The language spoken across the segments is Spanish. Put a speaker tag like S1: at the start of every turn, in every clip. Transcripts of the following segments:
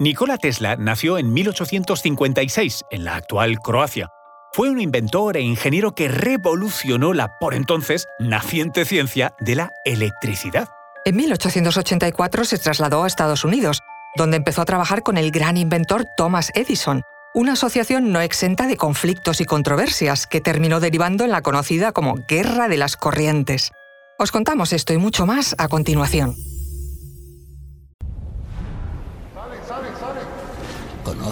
S1: Nikola Tesla nació en 1856 en la actual Croacia. Fue un inventor e ingeniero que revolucionó la por entonces naciente ciencia de la electricidad.
S2: En 1884 se trasladó a Estados Unidos, donde empezó a trabajar con el gran inventor Thomas Edison, una asociación no exenta de conflictos y controversias que terminó derivando en la conocida como Guerra de las Corrientes. Os contamos esto y mucho más a continuación.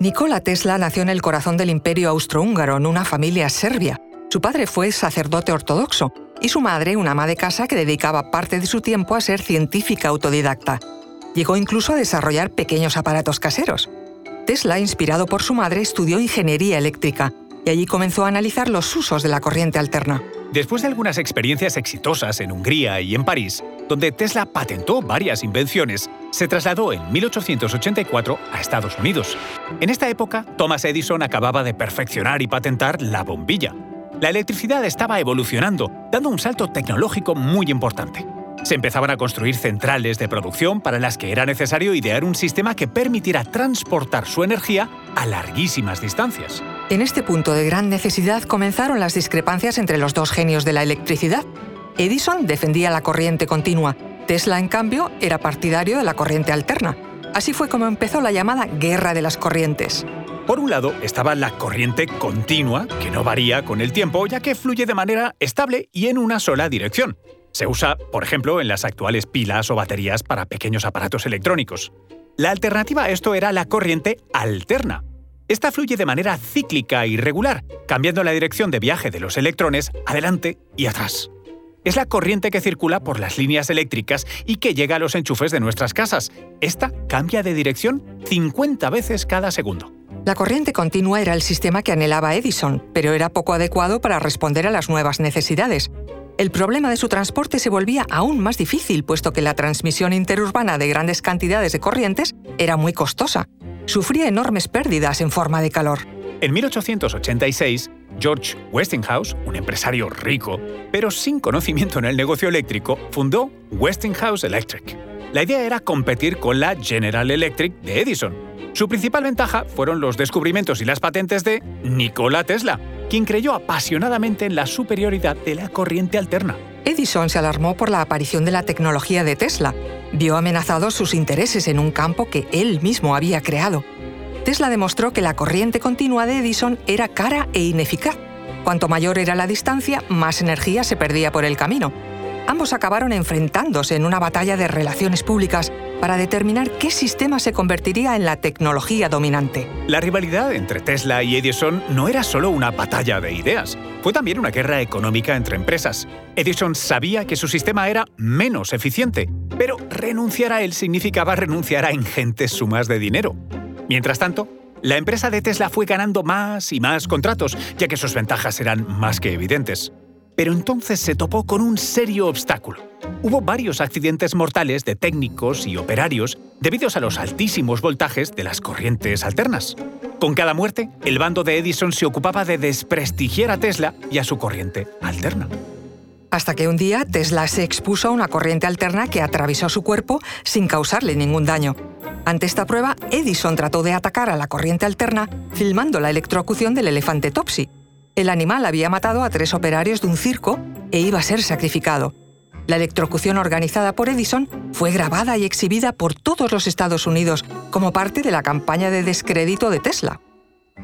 S2: Nikola Tesla nació en el corazón del imperio austrohúngaro en una familia serbia. Su padre fue sacerdote ortodoxo y su madre una ama de casa que dedicaba parte de su tiempo a ser científica autodidacta. Llegó incluso a desarrollar pequeños aparatos caseros. Tesla, inspirado por su madre, estudió ingeniería eléctrica y allí comenzó a analizar los usos de la corriente alterna.
S1: Después de algunas experiencias exitosas en Hungría y en París, donde Tesla patentó varias invenciones, se trasladó en 1884 a Estados Unidos. En esta época, Thomas Edison acababa de perfeccionar y patentar la bombilla. La electricidad estaba evolucionando, dando un salto tecnológico muy importante. Se empezaban a construir centrales de producción para las que era necesario idear un sistema que permitiera transportar su energía a larguísimas distancias.
S2: En este punto de gran necesidad comenzaron las discrepancias entre los dos genios de la electricidad. Edison defendía la corriente continua, Tesla, en cambio, era partidario de la corriente alterna. Así fue como empezó la llamada Guerra de las Corrientes.
S1: Por un lado estaba la corriente continua, que no varía con el tiempo, ya que fluye de manera estable y en una sola dirección. Se usa, por ejemplo, en las actuales pilas o baterías para pequeños aparatos electrónicos. La alternativa a esto era la corriente alterna. Esta fluye de manera cíclica y regular, cambiando la dirección de viaje de los electrones adelante y atrás. Es la corriente que circula por las líneas eléctricas y que llega a los enchufes de nuestras casas. Esta cambia de dirección 50 veces cada segundo.
S2: La corriente continua era el sistema que anhelaba Edison, pero era poco adecuado para responder a las nuevas necesidades. El problema de su transporte se volvía aún más difícil, puesto que la transmisión interurbana de grandes cantidades de corrientes era muy costosa. Sufría enormes pérdidas en forma de calor.
S1: En 1886, George Westinghouse, un empresario rico, pero sin conocimiento en el negocio eléctrico, fundó Westinghouse Electric. La idea era competir con la General Electric de Edison. Su principal ventaja fueron los descubrimientos y las patentes de Nikola Tesla, quien creyó apasionadamente en la superioridad de la corriente alterna.
S2: Edison se alarmó por la aparición de la tecnología de Tesla. Vio amenazados sus intereses en un campo que él mismo había creado. Tesla demostró que la corriente continua de Edison era cara e ineficaz. Cuanto mayor era la distancia, más energía se perdía por el camino. Ambos acabaron enfrentándose en una batalla de relaciones públicas para determinar qué sistema se convertiría en la tecnología dominante.
S1: La rivalidad entre Tesla y Edison no era solo una batalla de ideas, fue también una guerra económica entre empresas. Edison sabía que su sistema era menos eficiente, pero renunciar a él significaba renunciar a ingentes sumas de dinero. Mientras tanto, la empresa de Tesla fue ganando más y más contratos, ya que sus ventajas eran más que evidentes. Pero entonces se topó con un serio obstáculo. Hubo varios accidentes mortales de técnicos y operarios debido a los altísimos voltajes de las corrientes alternas. Con cada muerte, el bando de Edison se ocupaba de desprestigiar a Tesla y a su corriente alterna.
S2: Hasta que un día Tesla se expuso a una corriente alterna que atravesó su cuerpo sin causarle ningún daño. Ante esta prueba, Edison trató de atacar a la corriente alterna filmando la electrocución del elefante Topsy, el animal había matado a tres operarios de un circo e iba a ser sacrificado. La electrocución organizada por Edison fue grabada y exhibida por todos los Estados Unidos como parte de la campaña de descrédito de Tesla.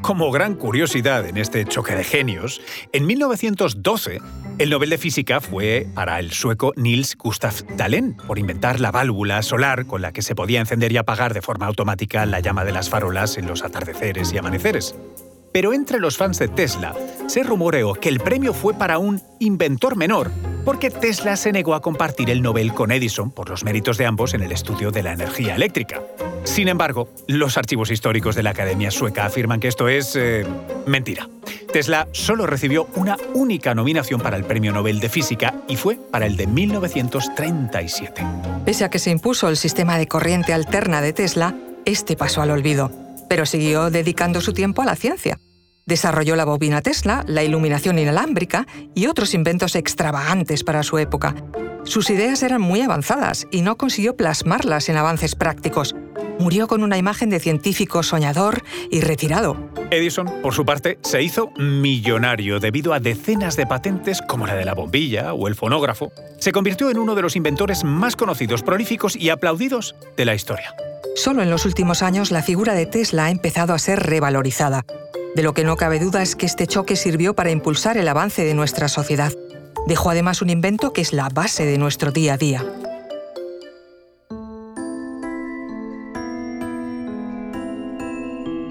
S1: Como gran curiosidad en este choque de genios, en 1912 el Nobel de Física fue para el sueco Niels Gustav Dahlen por inventar la válvula solar con la que se podía encender y apagar de forma automática la llama de las farolas en los atardeceres y amaneceres. Pero entre los fans de Tesla se rumoreó que el premio fue para un inventor menor, porque Tesla se negó a compartir el Nobel con Edison por los méritos de ambos en el estudio de la energía eléctrica. Sin embargo, los archivos históricos de la Academia Sueca afirman que esto es eh, mentira. Tesla solo recibió una única nominación para el Premio Nobel de Física y fue para el de 1937.
S2: Pese a que se impuso el sistema de corriente alterna de Tesla, este pasó al olvido, pero siguió dedicando su tiempo a la ciencia. Desarrolló la bobina Tesla, la iluminación inalámbrica y otros inventos extravagantes para su época. Sus ideas eran muy avanzadas y no consiguió plasmarlas en avances prácticos. Murió con una imagen de científico soñador y retirado.
S1: Edison, por su parte, se hizo millonario debido a decenas de patentes como la de la bombilla o el fonógrafo. Se convirtió en uno de los inventores más conocidos, prolíficos y aplaudidos de la historia.
S2: Solo en los últimos años la figura de Tesla ha empezado a ser revalorizada. De lo que no cabe duda es que este choque sirvió para impulsar el avance de nuestra sociedad. Dejó además un invento que es la base de nuestro día a día.